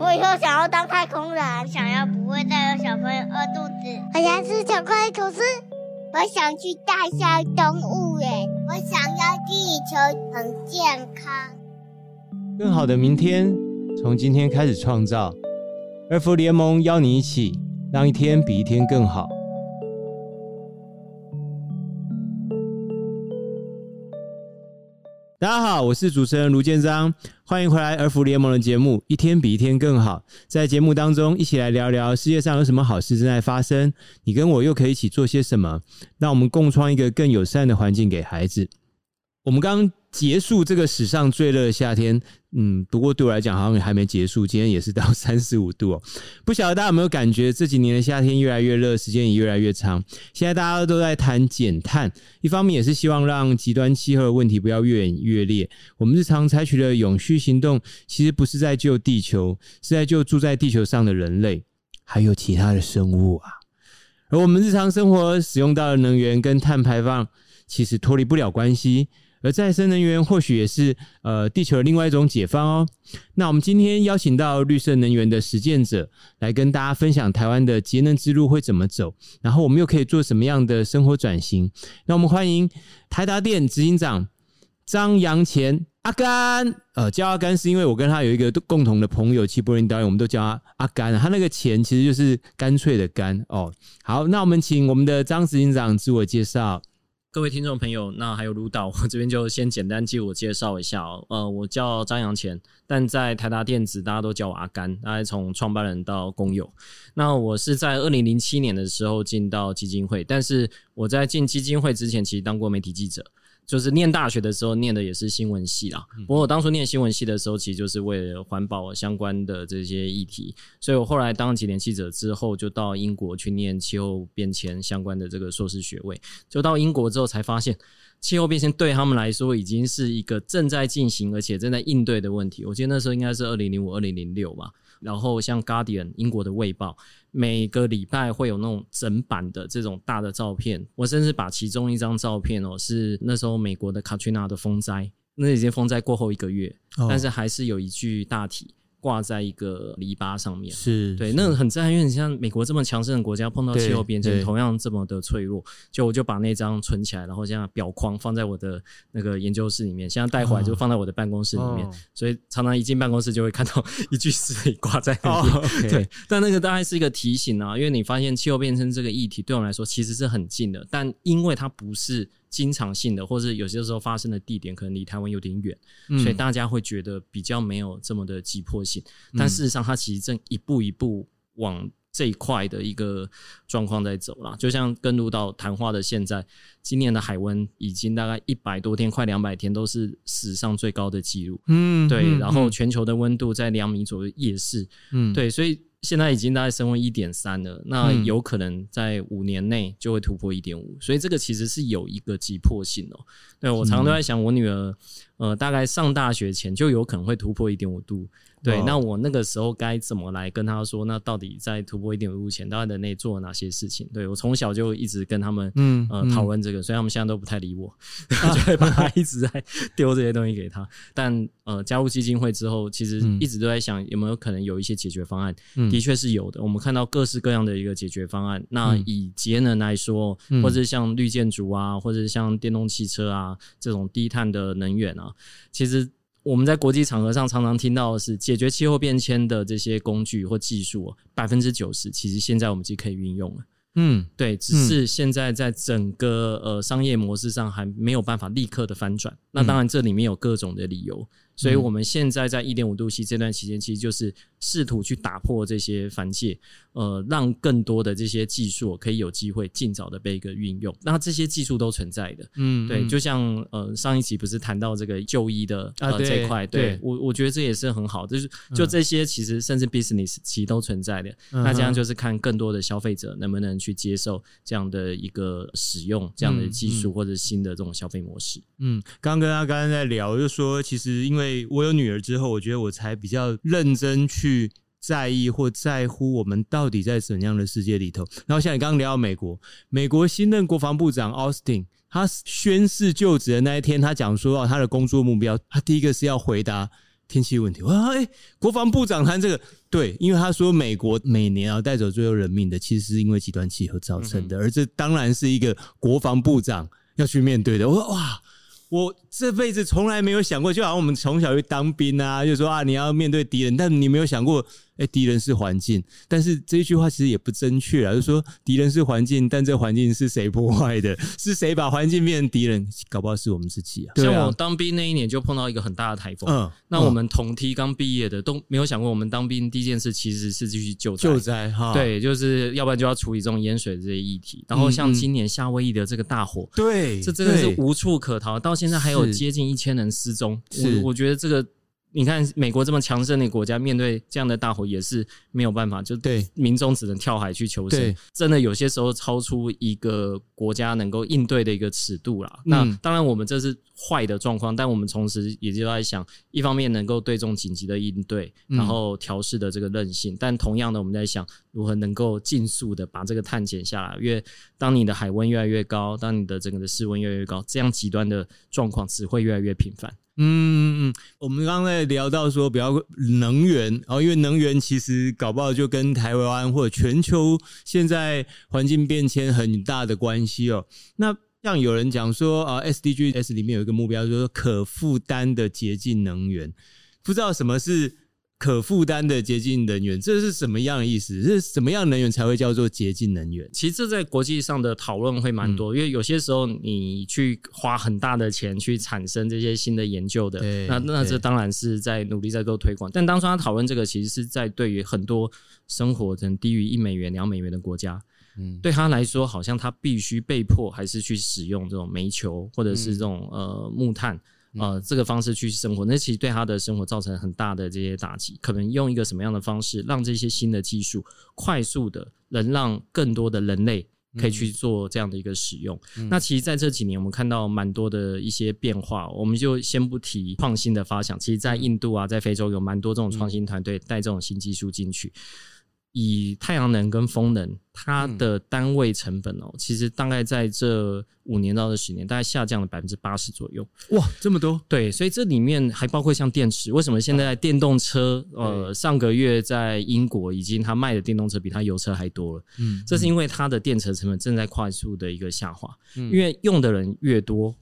我以后想要当太空人，想要不会再有小朋友饿肚子。我想吃巧克力吐司。我想去大象动物园。我想要地球很健康。更好的明天，从今天开始创造。二福联盟邀你一起，让一天比一天更好。大家好，我是主持人卢建章，欢迎回来儿福联盟的节目《一天比一天更好》。在节目当中，一起来聊聊世界上有什么好事正在发生，你跟我又可以一起做些什么，让我们共创一个更友善的环境给孩子。我们刚结束这个史上最热的夏天，嗯，不过对我来讲好像还没结束。今天也是到三十五度哦，不晓得大家有没有感觉这几年的夏天越来越热，时间也越来越长。现在大家都在谈减碳，一方面也是希望让极端气候的问题不要越演越烈。我们日常采取的永续行动，其实不是在救地球，是在救住在地球上的人类，还有其他的生物啊。而我们日常生活使用到的能源跟碳排放，其实脱离不了关系。而再生能源或许也是呃地球的另外一种解放哦。那我们今天邀请到绿色能源的实践者来跟大家分享台湾的节能之路会怎么走，然后我们又可以做什么样的生活转型。那我们欢迎台达电执行长张扬前阿甘。呃，叫阿甘是因为我跟他有一个共同的朋友齐柏林导演，我们都叫他阿甘。他那个前其实就是干脆的干哦。好，那我们请我们的张执行长自我介绍。各位听众朋友，那还有卢导，我这边就先简单自我介绍一下哦。呃，我叫张扬前，但在台达电子大家都叫我阿甘，大概从创办人到工友。那我是在二零零七年的时候进到基金会，但是我在进基金会之前，其实当过媒体记者。就是念大学的时候念的也是新闻系啦，不过我当初念新闻系的时候，其实就是为了环保相关的这些议题，所以我后来当了几年记者之后，就到英国去念气候变迁相关的这个硕士学位。就到英国之后才发现，气候变迁对他们来说已经是一个正在进行而且正在应对的问题。我记得那时候应该是二零零五、二零零六吧。然后像《Guardian》英国的《卫报》，每个礼拜会有那种整版的这种大的照片。我甚至把其中一张照片哦，是那时候美国的 Katrina 的风灾，那已经风灾过后一个月，但是还是有一句大体。挂在一个篱笆上面，是对，那个很震撼，因为你像美国这么强盛的国家，碰到气候变迁，同样这么的脆弱，就我就把那张存起来，然后这样表框放在我的那个研究室里面，现在带回来就放在我的办公室里面，哦、所以常常一进办公室就会看到一具尸体挂在那里。哦 okay、对，但那个大概是一个提醒啊，因为你发现气候变迁这个议题对我们来说其实是很近的，但因为它不是。经常性的，或是有些时候发生的地点可能离台湾有点远，嗯，所以大家会觉得比较没有这么的急迫性。但事实上，它其实正一步一步往这一块的一个状况在走啦。就像跟入到谈话的现在，今年的海温已经大概一百多天，快两百天都是史上最高的记录。嗯，对。然后全球的温度在两米左右，也是。嗯，对。所以。现在已经大概升温一点三了，那有可能在五年内就会突破一点五，所以这个其实是有一个急迫性哦。对，我常常都在想，我女儿呃大概上大学前就有可能会突破一点五度。对，那我那个时候该怎么来跟他说？那到底在突破一点五度前，到底人类做了哪些事情？对，我从小就一直跟他们嗯呃讨论这个，所以他们现在都不太理我，啊、就会把他一直在丢这些东西给他。但呃加入基金会之后，其实一直都在想有没有可能有一些解决方案。的确是有的，我们看到各式各样的一个解决方案。那以节能来说，或者是像绿建筑啊，或者是像电动汽车啊这种低碳的能源啊，其实。我们在国际场合上常常听到的是解决气候变迁的这些工具或技术，百分之九十其实现在我们就可以运用了。嗯，对，只是现在在整个呃商业模式上还没有办法立刻的翻转。那当然这里面有各种的理由。所以我们现在在一点五度 C 这段期间，其实就是试图去打破这些藩界，呃，让更多的这些技术可以有机会尽早的被一个运用。那这些技术都存在的，嗯，对，就像呃上一集不是谈到这个就医的呃这一块，对我我觉得这也是很好，就是就这些其实甚至 business 其实都存在的。那这样就是看更多的消费者能不能去接受这样的一个使用这样的技术或者新的这种消费模式。嗯，刚跟他刚刚在聊，就说其实因为。我有女儿之后，我觉得我才比较认真去在意或在乎我们到底在怎样的世界里头。然后像你刚刚聊到美国，美国新任国防部长 Austin，他宣誓就职的那一天，他讲说他的工作目标，他第一个是要回答天气问题。哇，哎、欸，国防部长谈这个，对，因为他说美国每年要带走最后人命的，其实是因为极端气候造成的，嗯、而这当然是一个国防部长要去面对的。我说哇。我这辈子从来没有想过，就好像我们从小去当兵啊，就说啊，你要面对敌人，但你没有想过。哎，敌人是环境，但是这一句话其实也不正确啊。就是说敌人是环境，但这环境是谁破坏的？是谁把环境变成敌人？搞不好是我们自己啊。像我当兵那一年就碰到一个很大的台风，嗯，那我们同梯刚毕业的都没有想过，我们当兵第一件事其实是继续救灾。救灾哈，对，就是要不然就要处理这种淹水的这些议题。然后像今年夏威夷的这个大火，对，这真的是无处可逃，到现在还有接近一千人失踪。我我觉得这个。你看，美国这么强盛的国家，面对这样的大火也是没有办法，就对民众只能跳海去求生。真的有些时候超出一个国家能够应对的一个尺度啦。那当然，我们这是坏的状况，但我们同时也就在想，一方面能够对这种紧急的应对，然后调试的这个韧性，但同样的，我们在想如何能够尽速的把这个碳减下来。因为当你的海温越来越高，当你的整个的室温越来越高，这样极端的状况只会越来越频繁。嗯嗯嗯，我们刚才聊到说，比较能源，然后因为能源其实搞不好就跟台湾或者全球现在环境变迁很大的关系哦。那像有人讲说啊，SDGs 里面有一个目标，就是可负担的洁净能源，不知道什么是。可负担的洁净能源，这是什么样的意思？是什么样的能源才会叫做洁净能源？其实这在国际上的讨论会蛮多，嗯、因为有些时候你去花很大的钱去产生这些新的研究的，那那这当然是在努力在做推广。但当初他讨论这个，其实是在对于很多生活可能低于一美元、两美元的国家，嗯，对他来说，好像他必须被迫还是去使用这种煤球或者是这种、嗯、呃木炭。呃，这个方式去生活，那其实对他的生活造成很大的这些打击。可能用一个什么样的方式，让这些新的技术快速的，能让更多的人类可以去做这样的一个使用。嗯、那其实在这几年，我们看到蛮多的一些变化。我们就先不提创新的发想，其实在印度啊，在非洲有蛮多这种创新团队带这种新技术进去。以太阳能跟风能，它的单位成本哦、喔，其实大概在这五年到这十年，大概下降了百分之八十左右。哇，这么多！对，所以这里面还包括像电池。为什么现在电动车？呃，上个月在英国已经它卖的电动车比它油车还多了。嗯，这是因为它的电池成本正在快速的一个下滑。嗯，因为用的人越多，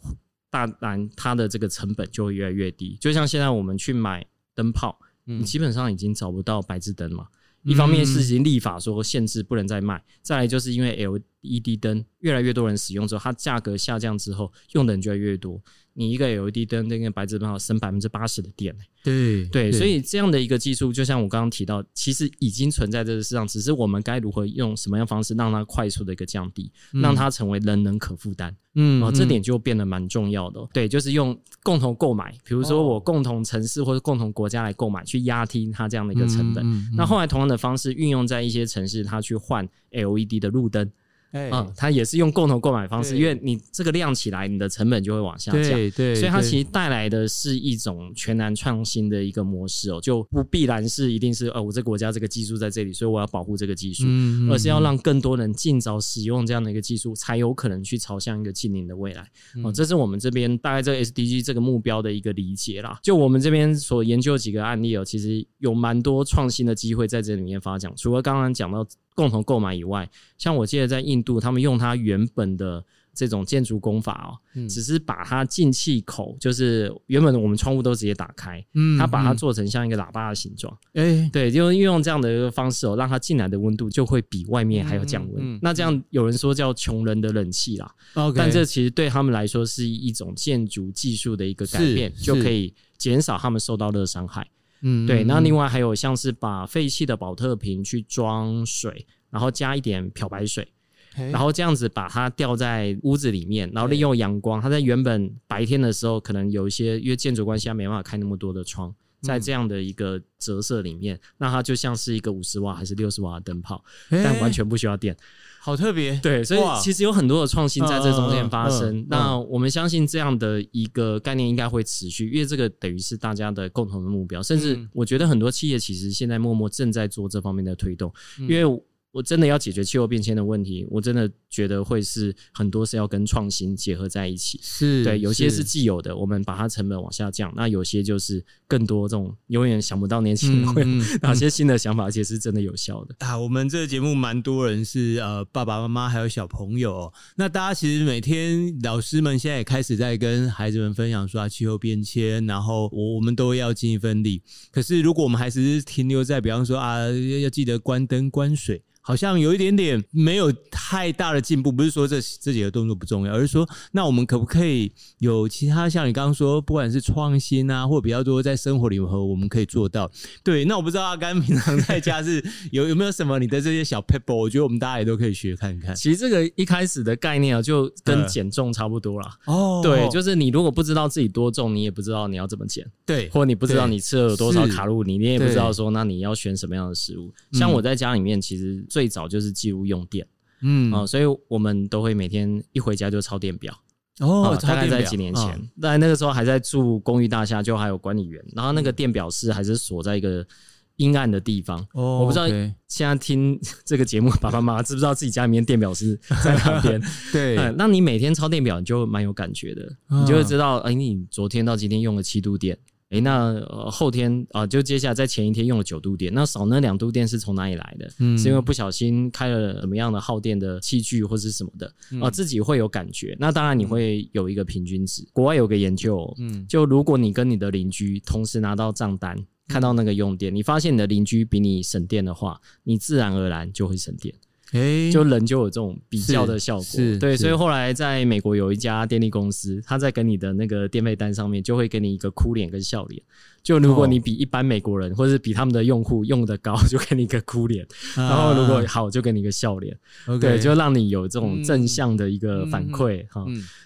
当然它的这个成本就会越来越低。就像现在我们去买灯泡，你基本上已经找不到白炽灯嘛。一方面是已经立法说限制不能再卖，再来就是因为 LED 灯越来越多人使用之后，它价格下降之后，用的人就越来越多。你一个 LED 灯那个白炽灯要省百分之八十的电，对对，所以这样的一个技术，就像我刚刚提到，其实已经存在这个市场，只是我们该如何用什么样方式让它快速的一个降低，让它成为人人可负担。嗯，然后这点就变得蛮重要的。对，就是用共同购买，比如说我共同城市或者共同国家来购买，去压低它这样的一个成本。那后来同样的方式运用在一些城市，它去换 LED 的路灯。嗯，欸、它也是用共同购买方式，因为你这个量起来，你的成本就会往下降。对，对，所以它其实带来的是一种全然创新的一个模式哦，就不必然是一定是呃，我这个国家这个技术在这里，所以我要保护这个技术，嗯、而是要让更多人尽早使用这样的一个技术，才有可能去朝向一个近邻的未来。哦、嗯，这是我们这边大概这个 SDG 这个目标的一个理解啦。就我们这边所研究几个案例哦，其实有蛮多创新的机会在这里面发展。除了刚刚讲到。共同购买以外，像我记得在印度，他们用它原本的这种建筑工法哦，嗯、只是把它进气口，就是原本我们窗户都直接打开，嗯，它把它做成像一个喇叭的形状，哎、欸，对，就运用这样的一个方式哦，让它进来的温度就会比外面还要降温。那这样有人说叫穷人的冷气啦，嗯、但这其实对他们来说是一种建筑技术的一个改变，就可以减少他们受到热伤害。嗯，对。那另外还有像是把废弃的保特瓶去装水，然后加一点漂白水，然后这样子把它吊在屋子里面，然后利用阳光。它在原本白天的时候，可能有一些因为建筑关系，它没办法开那么多的窗，在这样的一个折射里面，那它就像是一个五十瓦还是六十瓦的灯泡，但完全不需要电。好特别，对，所以其实有很多的创新在这中间发生。那我们相信这样的一个概念应该会持续，因为这个等于是大家的共同的目标。甚至我觉得很多企业其实现在默默正在做这方面的推动，因为我真的要解决气候变迁的问题，我真的觉得会是很多是要跟创新结合在一起。是对，有些是既有的，我们把它成本往下降；那有些就是更多这种永远想不到年轻人会有 哪些新的想法，而且是真的有效的啊。我们这个节目蛮多人是呃爸爸妈妈还有小朋友哦，那大家其实每天老师们现在也开始在跟孩子们分享说啊，气候变迁，然后我我们都要尽一份力。可是如果我们还是停留在比方说啊，要记得关灯关水。好像有一点点没有太大的进步，不是说这这几个动作不重要，而是说，那我们可不可以有其他像你刚刚说，不管是创新啊，或比较多在生活里和我们可以做到？对，那我不知道阿甘平常在家是 有有没有什么你的这些小撇步，我觉得我们大家也都可以学看看。其实这个一开始的概念啊，就跟减重差不多啦。哦，对，就是你如果不知道自己多重，你也不知道你要怎么减，对，或你不知道你吃了有多少卡路里，你也不知道说那你要选什么样的食物。像我在家里面，其实。最早就是记录用电，嗯。啊、呃，所以我们都会每天一回家就抄电表。哦、呃。大概在几年前，在、哦、那个时候还在住公寓大厦，就还有管理员，然后那个电表室还是锁在一个阴暗的地方。哦，我不知道现在听这个节目，爸爸妈妈知不知道自己家里面电表是在哪边？对、呃，那你每天抄电表，你就蛮有感觉的，你就会知道，哎、呃，你昨天到今天用了七度电。诶、欸，那、呃、后天啊、呃，就接下来在前一天用了九度电，那少那两度电是从哪里来的？嗯，是因为不小心开了什么样的耗电的器具或是什么的啊、嗯呃？自己会有感觉。那当然你会有一个平均值。国外有个研究，嗯，就如果你跟你的邻居同时拿到账单，看到那个用电，你发现你的邻居比你省电的话，你自然而然就会省电。诶、欸，就人就有这种比较的效果，对，所以后来在美国有一家电力公司，他在跟你的那个电费单上面就会给你一个哭脸跟笑脸。就如果你比一般美国人，或者是比他们的用户用的高，就给你一个哭脸；然后如果好，就给你一个笑脸。对，就让你有这种正向的一个反馈哈。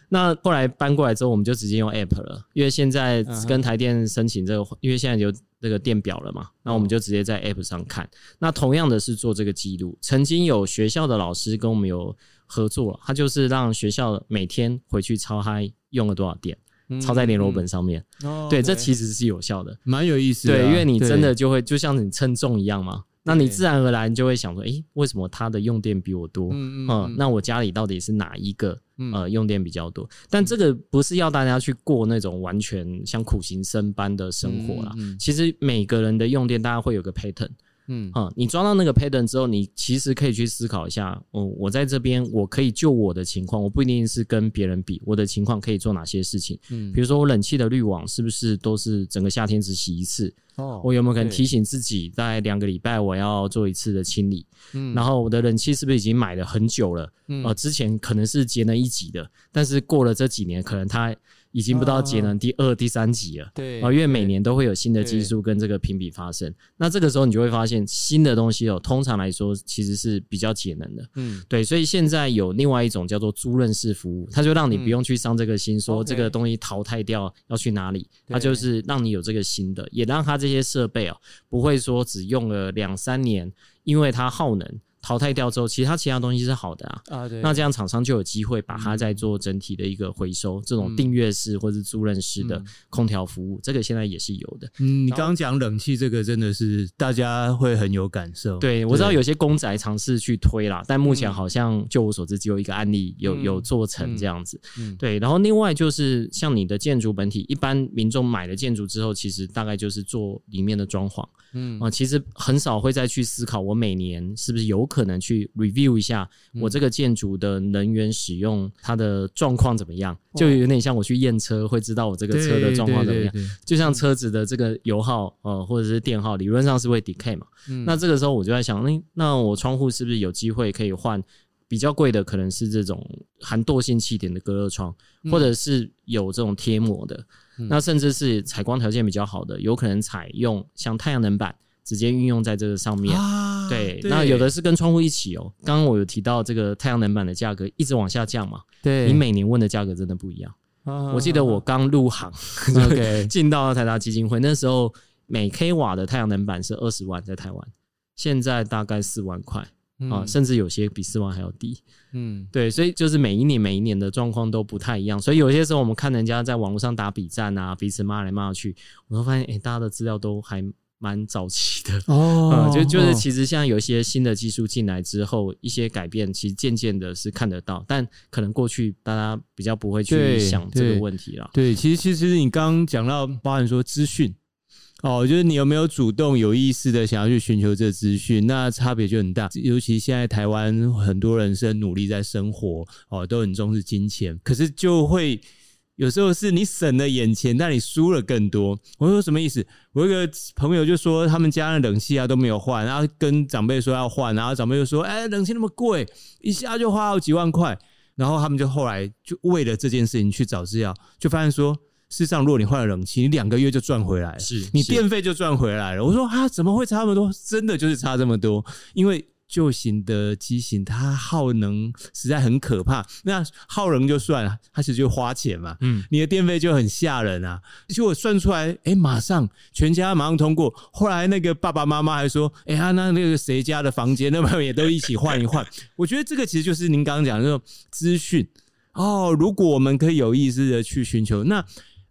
那后来搬过来之后，我们就直接用 App 了，因为现在跟台电申请这个，因为现在有这个电表了嘛，那我们就直接在 App 上看。那同样的是做这个记录，曾经有学校的老师跟我们有合作，他就是让学校每天回去抄嗨用了多少电，抄在联络本上面。对，这其实是有效的，蛮有意思的。对，因为你真的就会就像你称重一样嘛。那你自然而然就会想说，诶、欸，为什么他的用电比我多？嗯嗯，嗯，那我家里到底是哪一个呃用电比较多？但这个不是要大家去过那种完全像苦行僧般的生活啦。其实每个人的用电，大家会有个 pattern。嗯啊、嗯，你抓到那个 pattern 之后，你其实可以去思考一下，哦，我在这边我可以就我的情况，我不一定是跟别人比，我的情况可以做哪些事情？嗯，比如说我冷气的滤网是不是都是整个夏天只洗一次？哦，我有没有可能提醒自己在两个礼拜我要做一次的清理？嗯，然后我的冷气是不是已经买了很久了？嗯，呃，之前可能是节能一级的，但是过了这几年，可能它。已经不到节能第二、第三级了，对，啊，因为每年都会有新的技术跟这个评比发生，那这个时候你就会发现新的东西哦，通常来说其实是比较节能的，嗯，对，所以现在有另外一种叫做租赁式服务，它就让你不用去伤这个心，说这个东西淘汰掉要去哪里，它就是让你有这个新的，也让它这些设备哦不会说只用了两三年，因为它耗能。淘汰掉之后，其他其他东西是好的啊。啊，对。那这样厂商就有机会把它再做整体的一个回收，嗯、这种订阅式或是租赁式的空调服务、嗯，这个现在也是有的。嗯，你刚刚讲冷气这个真的是大家会很有感受。对，我知道有些公宅尝试去推啦，但目前好像就我所知只有一个案例有有做成这样子。嗯，对。然后另外就是像你的建筑本体，一般民众买了建筑之后，其实大概就是做里面的装潢。嗯啊，其实很少会再去思考我每年是不是有可能去 review 一下我这个建筑的能源使用它的状况怎么样，就有点像我去验车会知道我这个车的状况怎么样，就像车子的这个油耗呃或者是电耗理论上是会 decay 嘛，那这个时候我就在想，那那我窗户是不是有机会可以换比较贵的，可能是这种含惰性气点的隔热窗，或者是有这种贴膜的。那甚至是采光条件比较好的，有可能采用像太阳能板直接运用在这个上面。啊、对，对，那有的是跟窗户一起哦。刚刚我有提到这个太阳能板的价格一直往下降嘛？对，你每年问的价格真的不一样。啊、我记得我刚入行，对，进到台达基金会那时候，每 k 瓦的太阳能板是二十万在台湾，现在大概四万块。啊，甚至有些比四万还要低，嗯，对，所以就是每一年每一年的状况都不太一样，所以有些时候我们看人家在网络上打比战啊，彼此骂来骂去，我都发现，哎、欸，大家的资料都还蛮早期的哦，嗯，就就是其实现在有一些新的技术进来之后，一些改变其实渐渐的是看得到，但可能过去大家比较不会去想这个问题了。对，其实其实你刚刚讲到，包含说资讯。哦，就是你有没有主动有意识的想要去寻求这资讯，那差别就很大。尤其现在台湾很多人是很努力在生活，哦，都很重视金钱，可是就会有时候是你省了眼前，但你输了更多。我说什么意思？我有一个朋友就说他们家的冷气啊都没有换，然后跟长辈说要换，然后长辈就说：“哎，冷气那么贵，一下就花好几万块。”然后他们就后来就为了这件事情去找资料，就发现说。事实上，如果你换了冷气，你两个月就赚回来了，是你电费就赚回来了。我说啊，怎么会差那么多？真的就是差这么多，因为旧型的机型它耗能实在很可怕。那耗能就算了，它其实就花钱嘛。嗯，你的电费就很吓人啊。结果算出来，哎、欸，马上全家马上通过。后来那个爸爸妈妈还说，哎、欸、呀，那那个谁家的房间，那么也都一起换一换。我觉得这个其实就是您刚刚讲的那种资讯哦。如果我们可以有意识的去寻求，那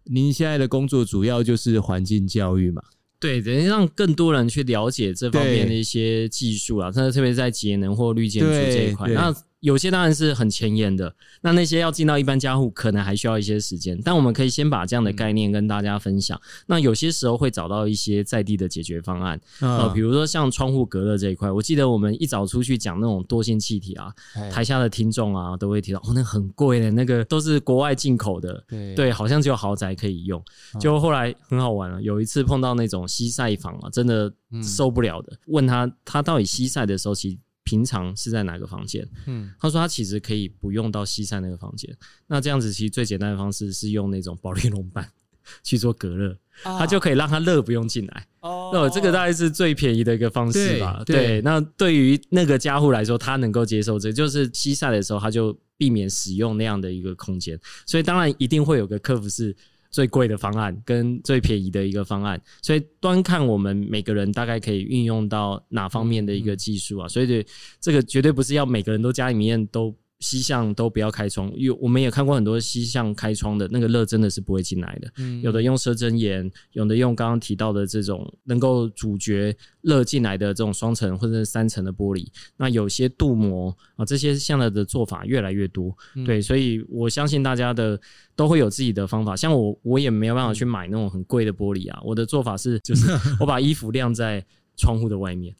您现在的工作主要就是环境教育嘛？对，等于让更多人去了解这方面的一些技术啊，特别在节能或绿建筑这一块。那有些当然是很前沿的，那那些要进到一般家户，可能还需要一些时间。但我们可以先把这样的概念跟大家分享。嗯、那有些时候会找到一些在地的解决方案，啊、呃，比如说像窗户隔热这一块，我记得我们一早出去讲那种多性气体啊，台下的听众啊都会提到，哦，那很贵的，那个都是国外进口的，对，对，好像只有豪宅可以用。就后来很好玩了，有一次碰到那种西晒房啊，真的受不了的，问他他到底西晒的时候其实。平常是在哪个房间？嗯，他说他其实可以不用到西晒那个房间。那这样子其实最简单的方式是用那种保利龙板 去做隔热，它就可以让它热不用进来。哦，这个大概是最便宜的一个方式吧。对，对，那对于那个家户来说，他能够接受这个，就是西晒的时候他就避免使用那样的一个空间。所以当然一定会有个客服是。最贵的方案跟最便宜的一个方案，所以端看我们每个人大概可以运用到哪方面的一个技术啊，所以这个绝对不是要每个人都家里面都。西向都不要开窗，因为我们也看过很多西向开窗的那个热真的是不会进来的。嗯，有的用奢针眼，有的用刚刚提到的这种能够阻绝热进来的这种双层或者是三层的玻璃。那有些镀膜啊，这些现在的做法越来越多。嗯、对，所以我相信大家的都会有自己的方法。像我，我也没有办法去买那种很贵的玻璃啊。我的做法是，就是 我把衣服晾在窗户的外面。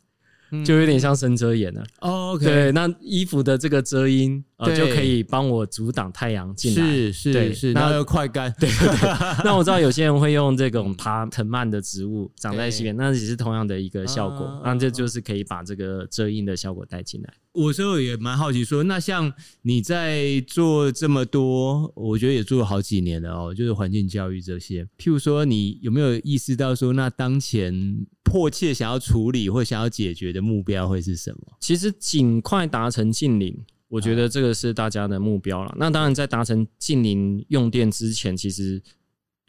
就有点像深遮掩了。哦，OK，对，那衣服的这个遮阴呃，就可以帮我阻挡太阳进来。是是是，然后又快干。对对对。那我知道有些人会用这种爬藤蔓的植物长在西边，那也是同样的一个效果。那这就是可以把这个遮阴的效果带进来。我所以也蛮好奇说，那像你在做这么多，我觉得也做了好几年了哦，就是环境教育这些。譬如说，你有没有意识到说，那当前迫切想要处理或想要解决的目标会是什么？其实尽快达成净零，我觉得这个是大家的目标了。啊、那当然，在达成近零用电之前，其实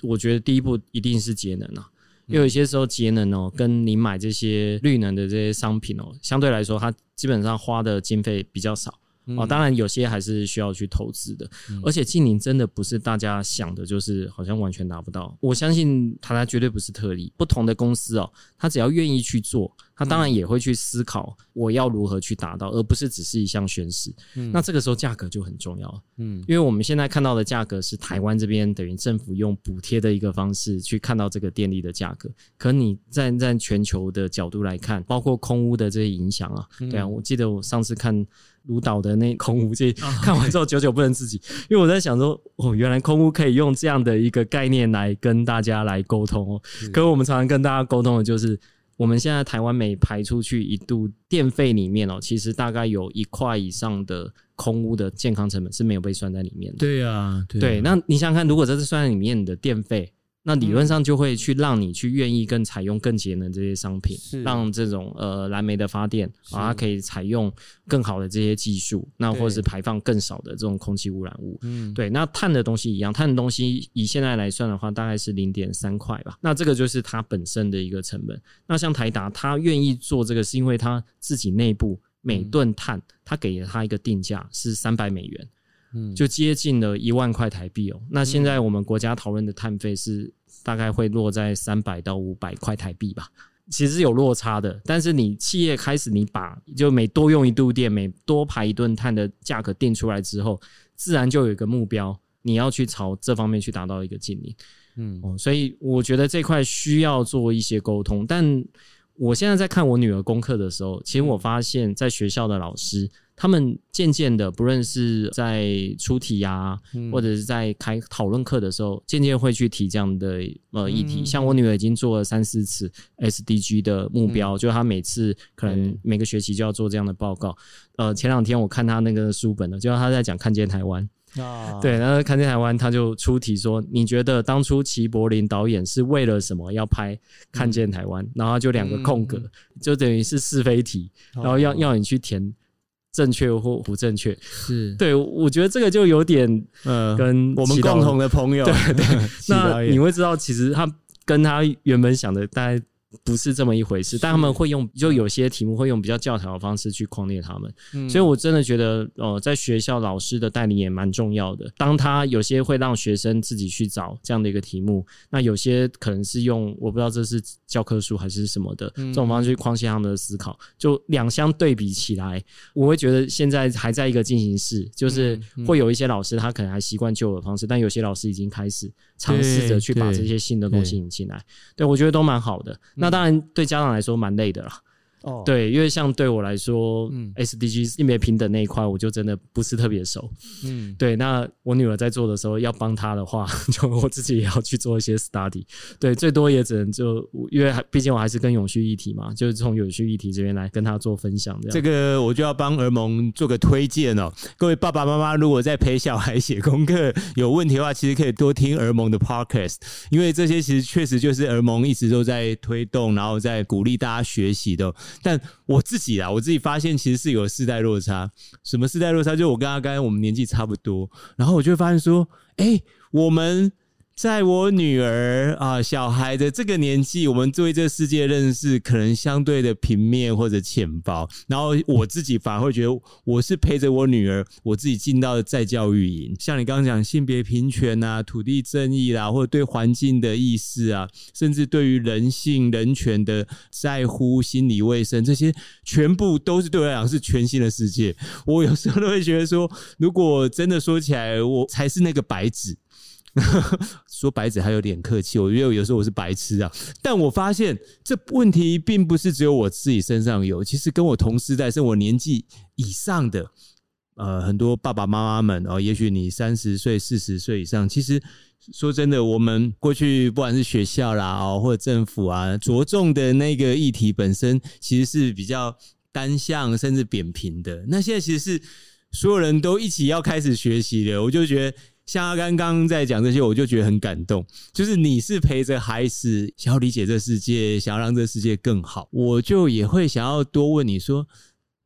我觉得第一步一定是节能啊。因为有些时候节能哦，跟你买这些绿能的这些商品哦，相对来说，它基本上花的经费比较少。哦，当然有些还是需要去投资的，嗯、而且近零真的不是大家想的，就是好像完全达不到。我相信它绝对不是特例，不同的公司哦，它只要愿意去做，它当然也会去思考我要如何去达到，而不是只是一项宣示。嗯、那这个时候价格就很重要了，嗯，因为我们现在看到的价格是台湾这边等于政府用补贴的一个方式去看到这个电力的价格，可你站在全球的角度来看，包括空屋的这些影响啊，对啊，我记得我上次看。卢岛的那空屋，这 看完之后久久不能自己，因为我在想说，哦，原来空屋可以用这样的一个概念来跟大家来沟通哦。可是我们常常跟大家沟通的就是，我们现在台湾每排出去一度电费里面哦，其实大概有一块以上的空屋的健康成本是没有被算在里面的。对啊，对，那你想想看，如果这是算在里面你的电费。那理论上就会去让你去愿意更采用更节能这些商品，是让这种呃燃煤的发电啊，它可以采用更好的这些技术，那或者是排放更少的这种空气污染物。嗯，对。那碳的东西一样，碳的东西以现在来算的话，大概是零点三块吧。那这个就是它本身的一个成本。那像台达，它愿意做这个，是因为它自己内部每吨碳，它给了它一个定价是三百美元。嗯，就接近了一万块台币哦。那现在我们国家讨论的碳费是大概会落在三百到五百块台币吧。其实有落差的。但是你企业开始你把就每多用一度电，每多排一顿碳的价格定出来之后，自然就有一个目标，你要去朝这方面去达到一个净零。嗯，哦，所以我觉得这块需要做一些沟通。但我现在在看我女儿功课的时候，其实我发现在学校的老师，他们渐渐的，不论是在出题啊，或者是在开讨论课的时候，渐渐会去提这样的呃议题。像我女儿已经做了三四次 SDG 的目标，就她每次可能每个学期就要做这样的报告。呃，前两天我看她那个书本呢，就她在讲看见台湾。啊，对，然后看见台湾，她就出题说：“你觉得当初齐柏林导演是为了什么要拍《看见台湾》？”然后就两个空格，就等于是是非题，然后要要你去填正确或不正确。是对，我觉得这个就有点呃，跟我们共同的朋友，对对。那你会知道，其实他跟他原本想的大概。不是这么一回事，但他们会用，就有些题目会用比较教条的方式去框列他们，嗯、所以我真的觉得，呃，在学校老师的带领也蛮重要的。当他有些会让学生自己去找这样的一个题目，那有些可能是用我不知道这是教科书还是什么的这种方式去框限他们的思考，就两相对比起来，我会觉得现在还在一个进行式，就是会有一些老师他可能还习惯旧的方式，但有些老师已经开始尝试着去把这些新的东西引进来，对，对我觉得都蛮好的。那当然，对家长来说蛮累的了。哦，对，因为像对我来说，嗯，SDG 性别平等那一块，我就真的不是特别熟。嗯，对，那我女儿在做的时候，要帮她的话，就我自己也要去做一些 study。对，最多也只能就因为毕竟我还是跟永续议题嘛，就是从永续议题这边来跟她做分享。这样，这个我就要帮儿盟做个推荐哦。各位爸爸妈妈，如果在陪小孩写功课有问题的话，其实可以多听儿盟的 podcast，因为这些其实确实就是儿盟一直都在推动，然后在鼓励大家学习的。但我自己啊，我自己发现其实是有世代落差。什么世代落差？就我跟阿甘，我们年纪差不多，然后我就会发现说，哎、我们。在我女儿啊小孩的这个年纪，我们对这世界认识可能相对的平面或者浅薄，然后我自己反而会觉得，我是陪着我女儿，我自己进到再教育营，像你刚刚讲性别平权啊、土地正义啦，或者对环境的意识啊，甚至对于人性人权的在乎、心理卫生这些，全部都是对我来讲是全新的世界。我有时候都会觉得说，如果真的说起来，我才是那个白纸。说白纸还有点客气，我觉得有时候我是白痴啊。但我发现这问题并不是只有我自己身上有，其实跟我同时代，是我年纪以上的，呃，很多爸爸妈妈们哦，也许你三十岁、四十岁以上，其实说真的，我们过去不管是学校啦哦，或者政府啊，着重的那个议题本身，其实是比较单向甚至扁平的。那现在其实是所有人都一起要开始学习的，我就觉得。像阿刚刚在讲这些，我就觉得很感动。就是你是陪着孩子，想要理解这世界，想要让这世界更好，我就也会想要多问你说，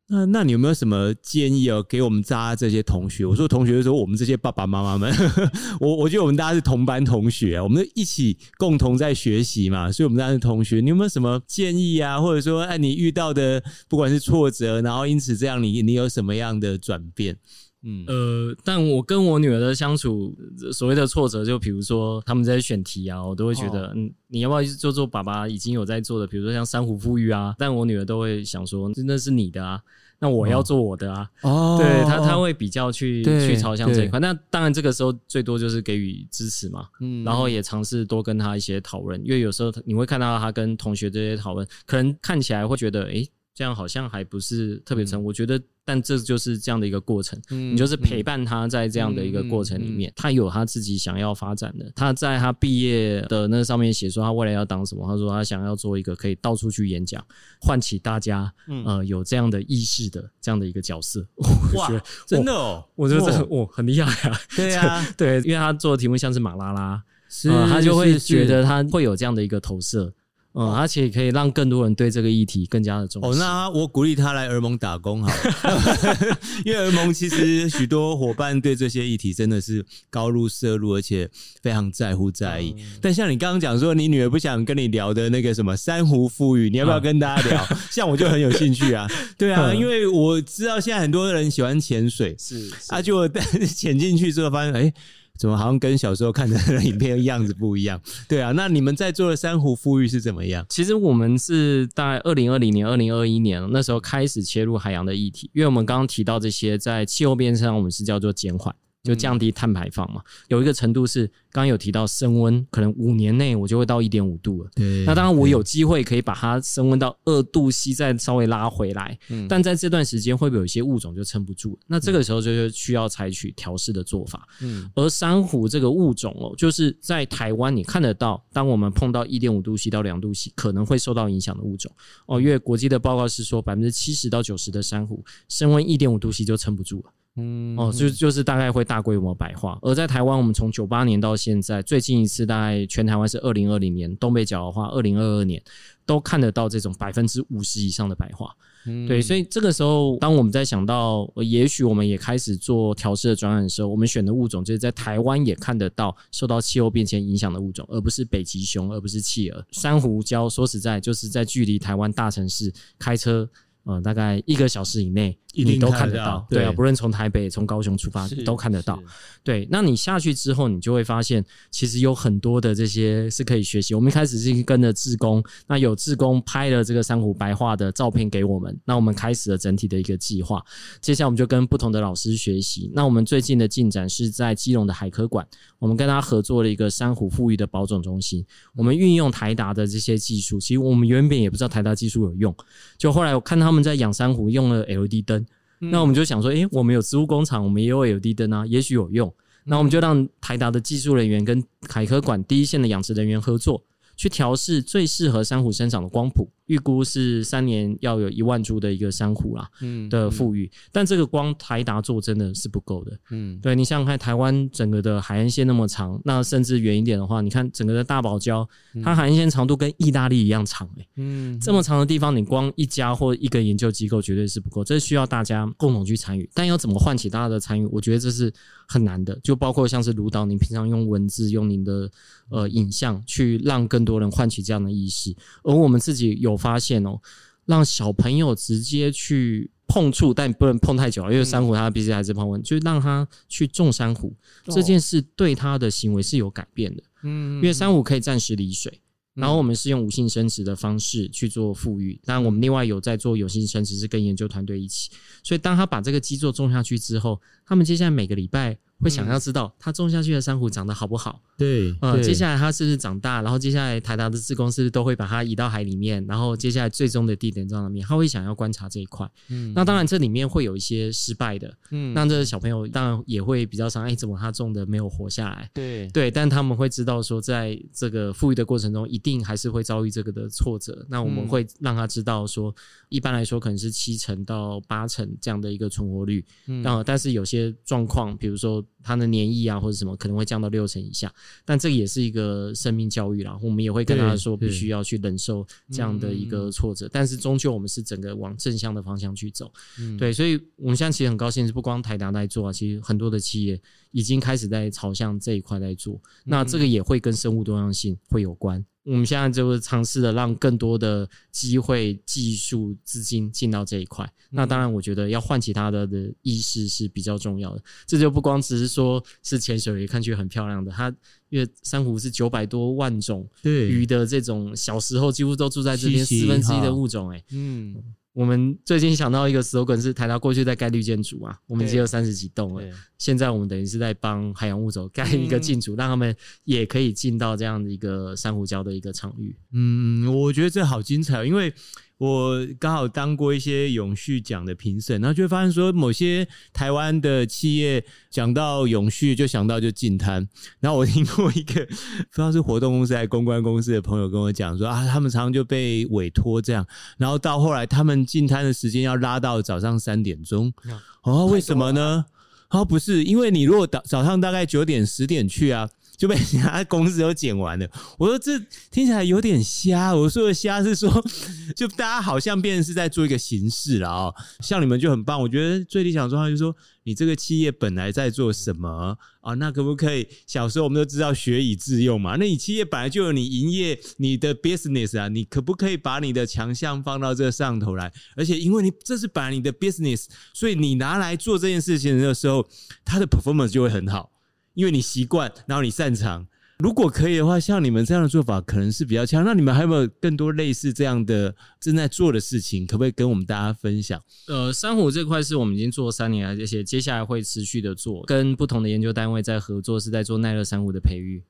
那那你有没有什么建议哦，给我们家这些同学？我说同学的时候，我们这些爸爸妈妈们，我我觉得我们大家是同班同学，我们一起共同在学习嘛，所以我们大家是同学。你有没有什么建议啊？或者说，哎，你遇到的不管是挫折，然后因此这样你，你你有什么样的转变？嗯，呃，但我跟我女儿的相处，所谓的挫折，就比如说他们在选题啊，我都会觉得，嗯，你要不要做做爸爸已经有在做的，比如说像珊瑚富裕啊，但我女儿都会想说，真的是你的啊，那我要做我的啊，哦，对她，她会比较去去朝向这一块。那当然这个时候最多就是给予支持嘛，嗯，然后也尝试多跟她一些讨论，因为有时候你会看到她跟同学这些讨论，可能看起来会觉得，诶，这样好像还不是特别成，我觉得。但这就是这样的一个过程，嗯，你就是陪伴他在这样的一个过程里面，他有他自己想要发展的。他在他毕业的那上面写说他未来要当什么，他说他想要做一个可以到处去演讲，唤起大家，呃，有这样的意识的这样的一个角色。哇，真的哦，我觉得这个哦很厉害啊。对啊，对，因为他做的题目像是马拉拉，是，呃，他就会觉得他会有这样的一个投射。嗯，而且可以让更多人对这个议题更加的重视。哦，那我鼓励他来儿盟打工好了，因为儿盟其实许多伙伴对这些议题真的是高入涉入，而且非常在乎在意。嗯、但像你刚刚讲说，你女儿不想跟你聊的那个什么珊瑚富裕，你要不要跟大家聊？嗯、像我就很有兴趣啊，对啊，因为我知道现在很多人喜欢潜水，是，是啊，就潜进去之后发现，哎、欸。怎么好像跟小时候看的影片样子不一样？对啊，那你们在做的珊瑚富裕是怎么样？其实我们是大概二零二零年、二零二一年那时候开始切入海洋的议题，因为我们刚刚提到这些在气候变迁上，我们是叫做减缓。就降低碳排放嘛，有一个程度是刚刚有提到升温，可能五年内我就会到一点五度了。对，那当然我有机会可以把它升温到二度 C，再稍微拉回来。嗯，但在这段时间会不会有一些物种就撑不住？那这个时候就是需要采取调试的做法。嗯，而珊瑚这个物种哦，就是在台湾你看得到，当我们碰到一点五度 C 到两度 C 可能会受到影响的物种哦，因为国际的报告是说百分之七十到九十的珊瑚升温一点五度 C 就撑不住了。嗯，哦，就就是大概会大规模白化，而在台湾，我们从九八年到现在，最近一次大概全台湾是二零二零年，东北角的话，二零二二年都看得到这种百分之五十以上的白化。嗯，对，所以这个时候，当我们在想到，也许我们也开始做调试的专案的时候，我们选的物种就是在台湾也看得到受到气候变迁影响的物种，而不是北极熊，而不是企鹅。珊瑚礁，说实在，就是在距离台湾大城市开车。呃，大概一个小时以内，你都看得到。对啊，不论从台北、从高雄出发，都看得到。对，那你下去之后，你就会发现，其实有很多的这些是可以学习。我们一开始是跟着志工，那有志工拍了这个珊瑚白化的照片给我们，那我们开始了整体的一个计划。接下来我们就跟不同的老师学习。那我们最近的进展是在基隆的海科馆，我们跟他合作了一个珊瑚复育的保种中心。我们运用台达的这些技术，其实我们原本也不知道台达技术有用，就后来我看。他们在养珊瑚用了 LED 灯，那我们就想说，诶，我们有植物工厂，我们也有 LED 灯啊，也许有用。那我们就让台达的技术人员跟海科馆第一线的养殖人员合作，去调试最适合珊瑚生长的光谱。预估是三年要有一万株的一个珊瑚啦，嗯，的复育，但这个光台达做真的是不够的，嗯，对，你想想看，台湾整个的海岸线那么长，那甚至远一点的话，你看整个的大堡礁，它海岸线长度跟意大利一样长，欸，嗯，这么长的地方，你光一家或一个研究机构绝对是不够，这需要大家共同去参与，但要怎么唤起大家的参与，我觉得这是很难的，就包括像是卢导，你平常用文字、用您的呃影像去让更多人唤起这样的意识，而我们自己有。发现哦，让小朋友直接去碰触，但不能碰太久，因为珊瑚它毕竟还是碰温，就让他去种珊瑚，这件事对他的行为是有改变的。嗯，因为珊瑚可以暂时离水，然后我们是用无性生殖的方式去做富裕，当然我们另外有在做有性生殖，是跟研究团队一起。所以当他把这个基座种下去之后，他们接下来每个礼拜。会想要知道它种下去的珊瑚长得好不好？对，呃，接下来它是不是长大？然后接下来台达的志工是都会把它移到海里面，然后接下来最终的地点在哪里？他会想要观察这一块。嗯，那当然这里面会有一些失败的。嗯，那这个小朋友当然也会比较伤。哎，怎么他种的没有活下来？对对，但他们会知道说，在这个富裕的过程中，一定还是会遭遇这个的挫折。那我们会让他知道说，一般来说可能是七成到八成这样的一个存活率。嗯，然后但是有些状况，比如说。它的粘液啊，或者什么可能会降到六成以下，但这个也是一个生命教育啦。我们也会跟他说，必须要去忍受这样的一个挫折，但是终究我们是整个往正向的方向去走。嗯、对，所以我们现在其实很高兴，是不光台达在做啊，其实很多的企业已经开始在朝向这一块在做。那这个也会跟生物多样性会有关。我们现在就是尝试的让更多的机会、技术、资金进到这一块。那当然，我觉得要唤起他的的意识是比较重要的。这就不光只是说是潜水鱼看去很漂亮的，它因为珊瑚是九百多万种鱼的这种小时候几乎都住在这边四分之一的物种，哎，嗯。我们最近想到一个 slogan 是台达过去在盖绿建筑嘛，我们已经有三十几栋了。现在我们等于是在帮海洋物种盖一个进驻，让他们也可以进到这样的一个珊瑚礁的一个场域。嗯，我觉得这好精彩，因为。我刚好当过一些永续奖的评审，然后就会发现说，某些台湾的企业讲到永续，就想到就净滩。然后我听过一个不知道是活动公司还是公关公司的朋友跟我讲说啊，他们常常就被委托这样，然后到后来他们进摊的时间要拉到早上三点钟。哦，为什么呢？哦，不是，因为你如果早早上大概九点十点去啊。就被其他公司都剪完了。我说这听起来有点瞎。我说的瞎是说，就大家好像变成是在做一个形式了哦。像你们就很棒，我觉得最理想状态就是说，你这个企业本来在做什么啊？那可不可以？小时候我们都知道学以致用嘛。那你企业本来就有你营业你的 business 啊，你可不可以把你的强项放到这上头来？而且因为你这是本来你的 business，所以你拿来做这件事情的时候，它的 performance 就会很好。因为你习惯，然后你擅长。如果可以的话，像你们这样的做法可能是比较强。那你们还有没有更多类似这样的正在做的事情？可不可以跟我们大家分享？呃，珊瑚这块是我们已经做了三年了，而且接下来会持续的做，跟不同的研究单位在合作，是在做耐热珊瑚的培育。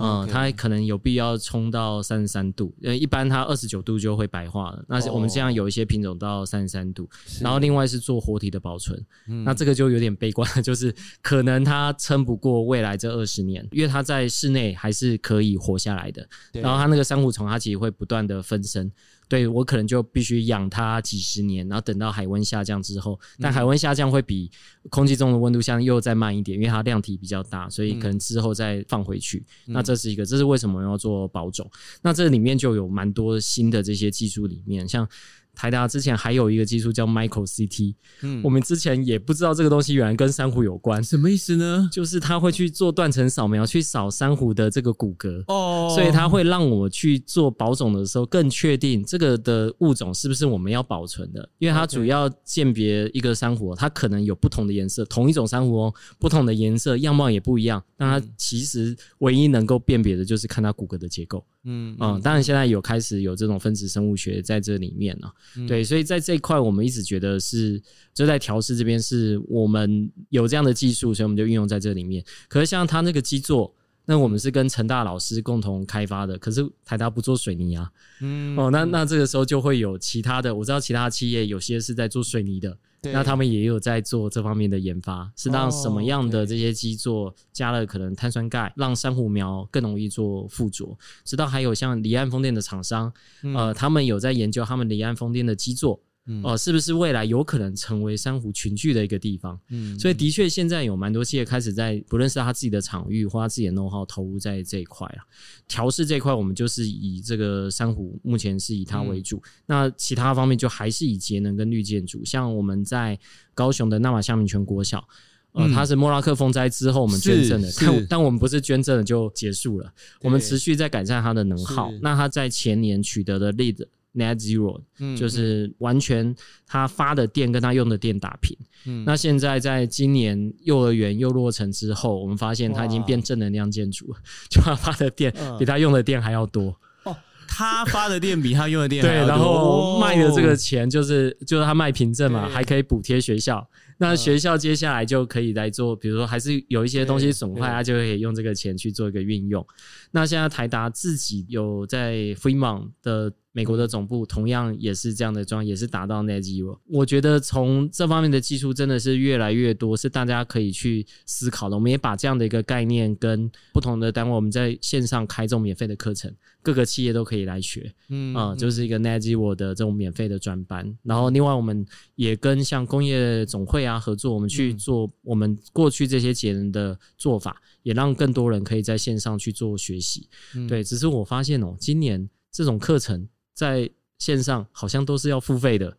嗯，它可能有必要冲到三十三度，呃，一般它二十九度就会白化了。那是我们这样有一些品种到三十三度，然后另外是做活体的保存。那这个就有点悲观了，就是可能它撑不过未来这二十年，因为它在室内还是可以活下来的。然后它那个珊瑚虫，它其实会不断的分身。对，我可能就必须养它几十年，然后等到海温下降之后，但海温下降会比空气中的温度下降又再慢一点，因为它量体比较大，所以可能之后再放回去。嗯、那这是一个，这是为什么要做保种？那这里面就有蛮多新的这些技术里面，像。台达之前还有一个技术叫 Micro CT，嗯，我们之前也不知道这个东西原来跟珊瑚有关，什么意思呢？就是它会去做断层扫描，去扫珊瑚的这个骨骼，哦，所以它会让我去做保种的时候更确定这个的物种是不是我们要保存的，因为它主要鉴别一个珊瑚，它可能有不同的颜色，同一种珊瑚哦，不同的颜色样貌也不一样，但它其实唯一能够辨别的就是看它骨骼的结构。嗯嗯，当然现在有开始有这种分子生物学在这里面了，嗯、对，所以在这一块我们一直觉得是就在调试这边是我们有这样的技术，所以我们就运用在这里面。可是像他那个基座，那我们是跟成大老师共同开发的，可是台大不做水泥啊，嗯哦，那那这个时候就会有其他的，我知道其他企业有些是在做水泥的。那他们也有在做这方面的研发，是让什么样的这些基座加了可能碳酸钙，让珊瑚苗更容易做附着。直到还有像离岸风电的厂商，呃，他们有在研究他们离岸风电的基座。哦、呃，是不是未来有可能成为珊瑚群聚的一个地方？嗯，所以的确现在有蛮多企业开始在，不论是他自己的场域或他自己的 know how 投入在这一块啊。调试这一块，我们就是以这个珊瑚，目前是以它为主。嗯、那其他方面就还是以节能跟绿建筑。像我们在高雄的纳瓦夏民权国小，呃，它是莫拉克风灾之后我们捐赠的，但但我们不是捐赠了就结束了，我们持续在改善它的能耗。那它在前年取得的 LEED。Net Zero，就是完全他发的电跟他用的电打平。嗯，那现在在今年幼儿园又落成之后，我们发现它已经变正能量建筑了，就他发的电比他用的电还要多。哦，他发的电比他用的电还要多。对，然后卖的这个钱就是就是他卖凭证嘛，还可以补贴学校。那学校接下来就可以来做，比如说还是有一些东西损坏，他就可以用这个钱去做一个运用。那现在台达自己有在 Fremont 的。美国的总部同样也是这样的状况，也是达到 Net Zero。我觉得从这方面的技术真的是越来越多，是大家可以去思考的。我们也把这样的一个概念跟不同的单位，我们在线上开这种免费的课程，各个企业都可以来学。嗯啊、呃，就是一个 Net Zero 的这种免费的专班。然后另外我们也跟像工业总会啊合作，我们去做我们过去这些节能的做法，也让更多人可以在线上去做学习。对，只是我发现哦，今年这种课程。在线上好像都是要付费的，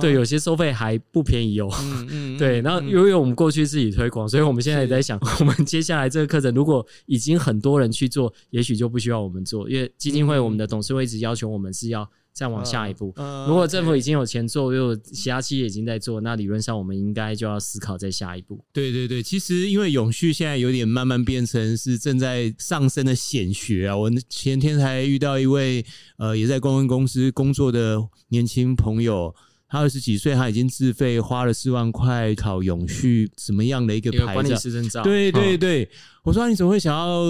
对，有些收费还不便宜哦。对，然后因为我们过去自己推广，所以我们现在也在想，我们接下来这个课程如果已经很多人去做，也许就不需要我们做，因为基金会我们的董事会一直要求我们是要。再往下一步，如果政府已经有钱做，又有其他企业已经在做，那理论上我们应该就要思考再下一步。对对对，其实因为永续现在有点慢慢变成是正在上升的显学啊。我前天才遇到一位呃也在公关公司工作的年轻朋友，他二十几岁，他已经自费花了四万块考永续什么样的一个牌照？管理师证照。对对对，我说你怎么会想要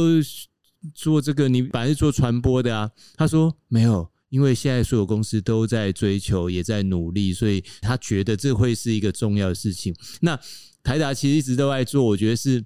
做这个？你本来是做传播的啊？他说没有。因为现在所有公司都在追求，也在努力，所以他觉得这会是一个重要的事情。那台达其实一直都在做，我觉得是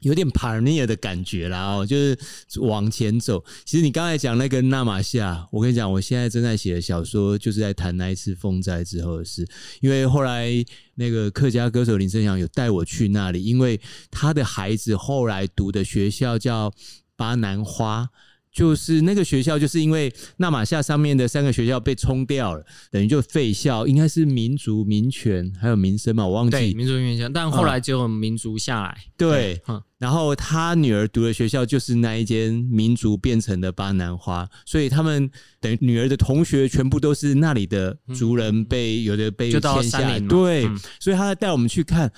有点 pioneer 的感觉啦哦，就是往前走。其实你刚才讲那个纳玛夏，我跟你讲，我现在正在写的小说就是在谈那一次风灾之后的事。因为后来那个客家歌手林生祥有带我去那里，因为他的孩子后来读的学校叫巴南花。就是那个学校，就是因为纳玛夏上面的三个学校被冲掉了，等于就废校，应该是民族民权还有民生嘛，我忘记民族民权，但后来就民族下来，嗯、对，嗯、然后他女儿读的学校就是那一间民族变成的巴南花，所以他们等于女儿的同学全部都是那里的族人被，被、嗯、有的被迁下来，对，嗯、所以他带我们去看。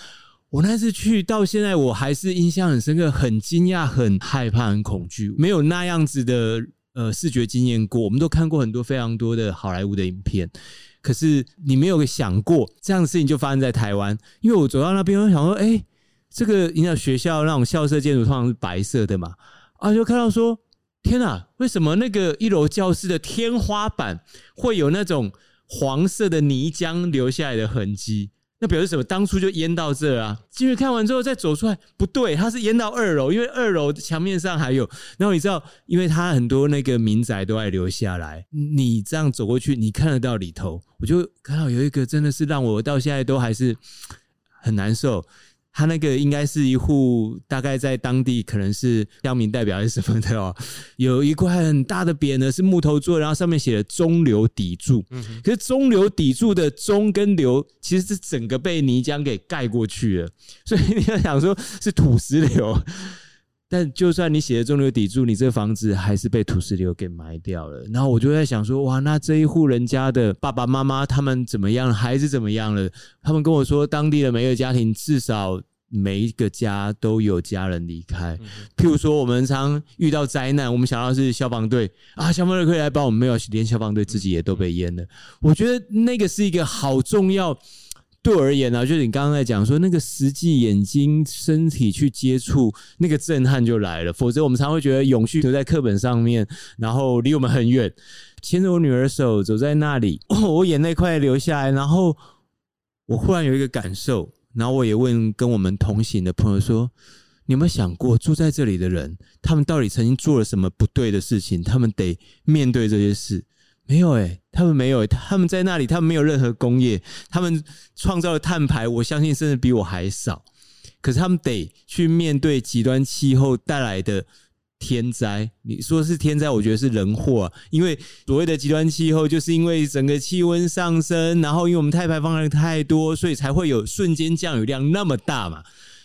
我那次去到现在，我还是印象很深刻，很惊讶、很害怕、很恐惧，没有那样子的呃视觉经验过。我们都看过很多非常多的好莱坞的影片，可是你没有想过这样的事情就发生在台湾。因为我走到那边，我想说，哎、这个你知道学校那种校舍建筑通常是白色的嘛，啊，就看到说，天哪，为什么那个一楼教室的天花板会有那种黄色的泥浆留下来的痕迹？那表示什么？当初就淹到这啊！进去看完之后再走出来，不对，它是淹到二楼，因为二楼墙面上还有。然后你知道，因为它很多那个民宅都还留下来，你这样走过去，你看得到里头。我就看到有一个真的是让我到现在都还是很难受。他那个应该是一户，大概在当地可能是乡民代表还是什么的哦。有一块很大的匾呢，是木头做，然后上面写了“中流砥柱”。嗯，可是“中流砥柱”的“中”跟“流”其实是整个被泥浆给盖过去了，所以你要想说是土石流。但就算你写了“中流砥柱”，你这个房子还是被土石流给埋掉了。然后我就在想说，哇，那这一户人家的爸爸妈妈他们怎么样了？孩子怎么样了？他们跟我说，当地的每个家庭至少。每一个家都有家人离开，譬如说我们常遇到灾难，我们想到是消防队啊，消防队可以来帮我们，没有，连消防队自己也都被淹了。我觉得那个是一个好重要，对我而言呢、啊，就是你刚刚在讲说那个实际眼睛、身体去接触，那个震撼就来了。否则我们常会觉得永续留在课本上面，然后离我们很远。牵着我女儿手走在那里，我眼泪快流下来，然后我忽然有一个感受。然后我也问跟我们同行的朋友说：“你有没有想过住在这里的人，他们到底曾经做了什么不对的事情？他们得面对这些事？没有诶，他们没有，他们在那里，他们没有任何工业，他们创造的碳排，我相信甚至比我还少。可是他们得去面对极端气候带来的。”天灾，你说是天灾，我觉得是人祸啊。因为所谓的极端气候，就是因为整个气温上升，然后因为我们碳排放量太多，所以才会有瞬间降雨量那么大嘛。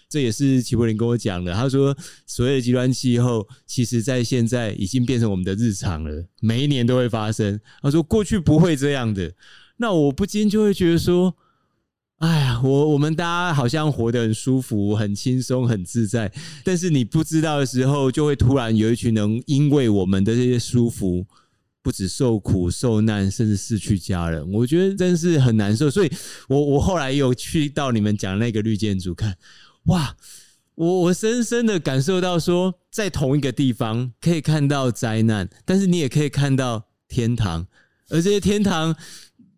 这也是齐柏林跟我讲的。他说，所谓的极端气候，其实在现在已经变成我们的日常了，每一年都会发生。他说，过去不会这样的。那我不禁就会觉得说。哎呀，我我们大家好像活得很舒服、很轻松、很自在，但是你不知道的时候，就会突然有一群人因为我们的这些舒服，不止受苦受难，甚至失去家人。我觉得真是很难受。所以我我后来有去到你们讲那个绿建筑看，哇，我我深深的感受到说，在同一个地方可以看到灾难，但是你也可以看到天堂，而这些天堂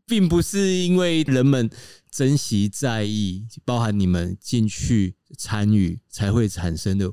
并不是因为人们。珍惜在意，包含你们进去参与才会产生的。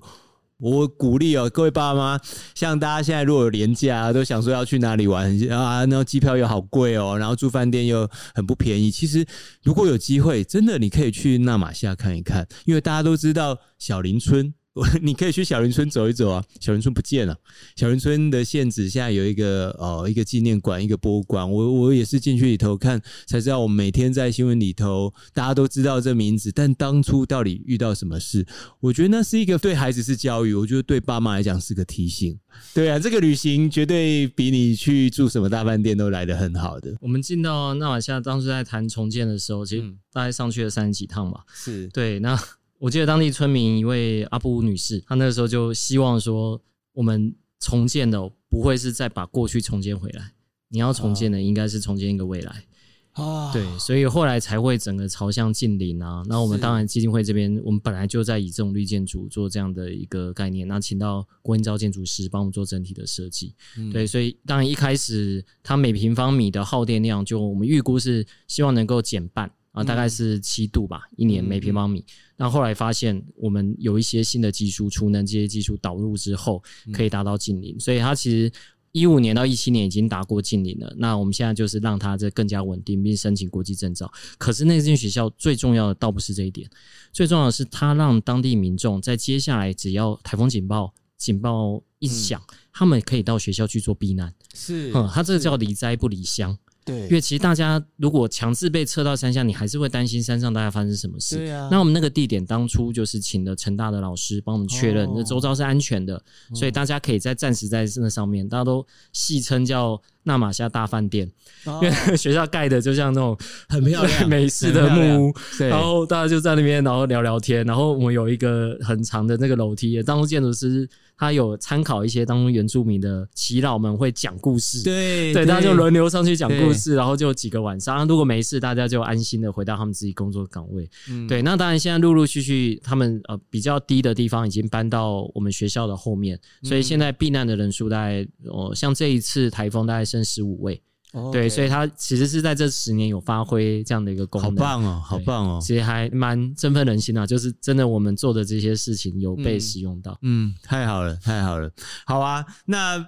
我鼓励哦，各位爸妈，像大家现在如果有连假，都想说要去哪里玩啊，然后机票又好贵哦，然后住饭店又很不便宜。其实如果有机会，真的你可以去纳玛夏看一看，因为大家都知道小林村。你可以去小林村走一走啊，小林村不见了。小林村的县址现在有一个呃一个纪念馆，一个博物馆。我我也是进去里头看，才知道我们每天在新闻里头大家都知道这名字，但当初到底遇到什么事？我觉得那是一个对孩子是教育，我觉得对爸妈来讲是个提醒。对啊，这个旅行绝对比你去住什么大饭店都来得很好的。我们进到纳瓦夏，当时在谈重建的时候，其实大概上去了三十几趟吧。是对那。我记得当地村民一位阿布女士，她那个时候就希望说，我们重建的不会是再把过去重建回来，你要重建的应该是重建一个未来。啊，对，所以后来才会整个朝向近邻啊。那我们当然基金会这边，我们本来就在以这种绿建筑做这样的一个概念，那请到郭英昭建筑师帮我们做整体的设计。嗯。对，所以当然一开始它每平方米的耗电量，就我们预估是希望能够减半。啊，大概是七度吧，一年每平方米。那、嗯、后来发现，我们有一些新的技术，储能这些技术导入之后，可以达到近零。所以它其实一五年到一七年已经达过近零了。那我们现在就是让它这更加稳定，并申请国际证照。可是那间学校最重要的倒不是这一点，最重要的是它让当地民众在接下来只要台风警报警报一响、嗯，他们可以到学校去做避难。是，嗯，它这个叫离灾不离乡。对，因为其实大家如果强制被撤到山下，你还是会担心山上大概发生什么事。对啊。那我们那个地点当初就是请了成大的老师帮我们确认，那周遭是安全的，所以大家可以在暂时在那上面，大家都戏称叫纳马夏大饭店，哦、因为 学校盖的就像那种很漂亮。美式的木屋，然后大家就在那边，然后聊聊天，然后我们有一个很长的那个楼梯，当初建筑师。他有参考一些当中原住民的耆老们会讲故事，对对，大家就轮流上去讲故事，然后就几个晚上，如果没事，大家就安心的回到他们自己工作岗位。嗯，对，那当然现在陆陆续续，他们呃比较低的地方已经搬到我们学校的后面，所以现在避难的人数大概哦，像这一次台风大概剩十五位。Oh, okay. 对，所以他其实是在这十年有发挥这样的一个功能，好棒哦，好棒哦，其实还蛮振奋人心啊，就是真的我们做的这些事情有被使用到，嗯，嗯，太好了，太好了，好啊，那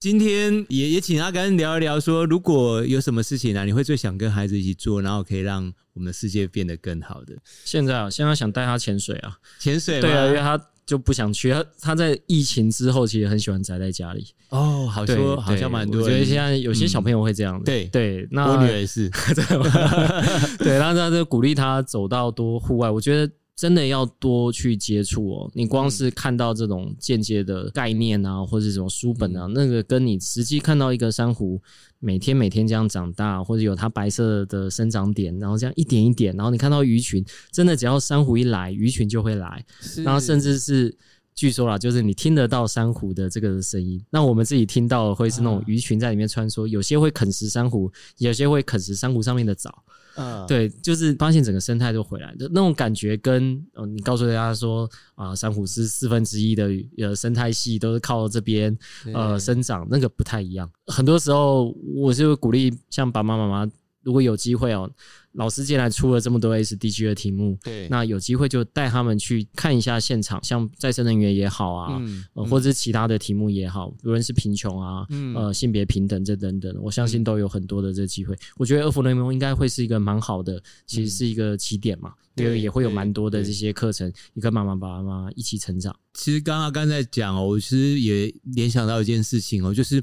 今天也也请阿甘聊一聊说，说如果有什么事情呢，啊，你会最想跟孩子一起做，然后可以让我们的世界变得更好的。现在啊，现在想带他潜水啊，潜水，对啊，因为他。就不想去他，他在疫情之后其实很喜欢宅在家里。哦，好说好像蛮多。我觉得现在有些小朋友会这样子。对对，那我女儿也是。对，然后他就鼓励他走到多户外。我觉得真的要多去接触哦。你光是看到这种间接的概念啊，或者什么书本啊，那个跟你实际看到一个珊瑚。每天每天这样长大，或者有它白色的生长点，然后这样一点一点，然后你看到鱼群，真的只要珊瑚一来，鱼群就会来，然后甚至是据说啦，就是你听得到珊瑚的这个声音，那我们自己听到会是那种鱼群在里面穿梭，有些会啃食珊瑚，有些会啃食珊瑚上面的藻。嗯，对，就是发现整个生态都回来的那种感觉跟，跟呃，你告诉大家说啊，珊瑚是四分之一的呃生态系都是靠这边呃生长，那个不太一样。很多时候，我就鼓励像爸爸妈妈妈，如果有机会哦。老师进来出了这么多 SDG 的题目，对，那有机会就带他们去看一下现场，像再生能源也好啊，嗯、呃，或者是其他的题目也好，无论是贫穷啊，嗯、呃，性别平等这等等，我相信都有很多的这个机会。嗯、我觉得二福联盟应该会是一个蛮好的，其实是一个起点嘛，因为、嗯、也会有蛮多的这些课程，你跟妈妈爸爸妈妈一起成长。其实刚刚刚在讲哦，我其实也联想到一件事情哦，就是。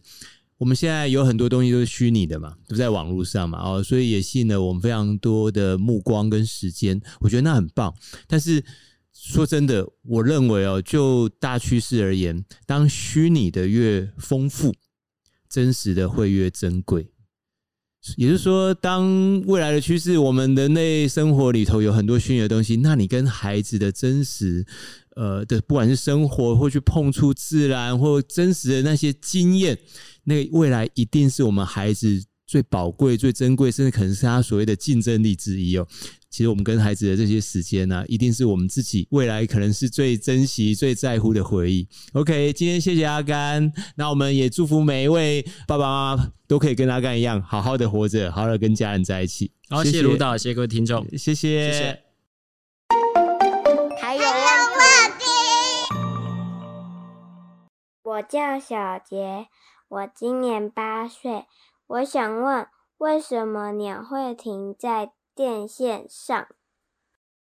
我们现在有很多东西都是虚拟的嘛，都在网络上嘛，哦，所以也吸引了我们非常多的目光跟时间，我觉得那很棒。但是说真的，我认为哦，就大趋势而言，当虚拟的越丰富，真实的会越珍贵。也就是说，当未来的趋势，我们人类生活里头有很多虚拟的东西，那你跟孩子的真实，呃的，不管是生活或去碰触自然或真实的那些经验。那个未来一定是我们孩子最宝贵、最珍贵，甚至可能是他所谓的竞争力之一哦。其实我们跟孩子的这些时间呢、啊，一定是我们自己未来可能是最珍惜、最在乎的回忆。OK，今天谢谢阿甘，那我们也祝福每一位爸爸妈妈都可以跟阿甘一样，好好的活着，好好的跟家人在一起。好，谢谢卢导，谢谢各位听众，谢谢，谢谢。还有问题？我叫小杰。我今年八岁，我想问，为什么鸟会停在电线上？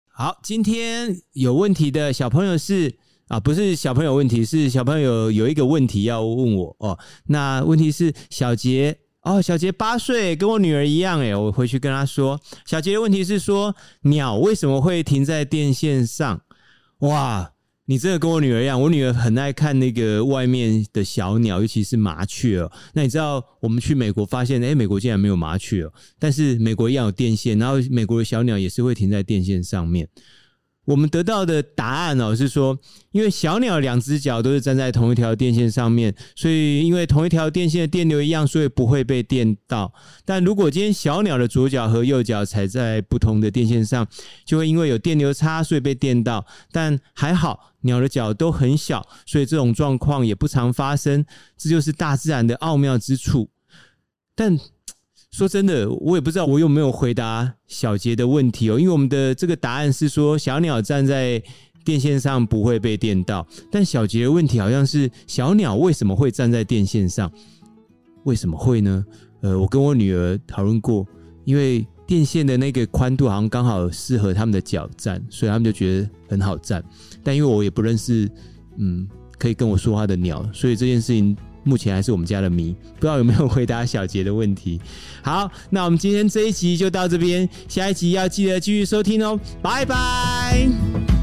好，今天有问题的小朋友是啊，不是小朋友问题，是小朋友有一个问题要问我哦。那问题是小杰哦，小杰八岁，跟我女儿一样诶，我回去跟她说，小杰的问题是说，鸟为什么会停在电线上？哇！你真的跟我女儿一样，我女儿很爱看那个外面的小鸟，尤其是麻雀。那你知道我们去美国发现，诶，美国竟然没有麻雀哦，但是美国一样有电线，然后美国的小鸟也是会停在电线上面。我们得到的答案哦，是说，因为小鸟两只脚都是站在同一条电线上面，所以因为同一条电线的电流一样，所以不会被电到。但如果今天小鸟的左脚和右脚踩在不同的电线上，就会因为有电流差，所以被电到。但还好，鸟的脚都很小，所以这种状况也不常发生。这就是大自然的奥妙之处。但说真的，我也不知道我有没有回答小杰的问题哦，因为我们的这个答案是说小鸟站在电线上不会被电到，但小杰的问题好像是小鸟为什么会站在电线上？为什么会呢？呃，我跟我女儿讨论过，因为电线的那个宽度好像刚好适合他们的脚站，所以他们就觉得很好站。但因为我也不认识，嗯，可以跟我说话的鸟，所以这件事情。目前还是我们家的谜，不知道有没有回答小杰的问题。好，那我们今天这一集就到这边，下一集要记得继续收听哦，拜拜。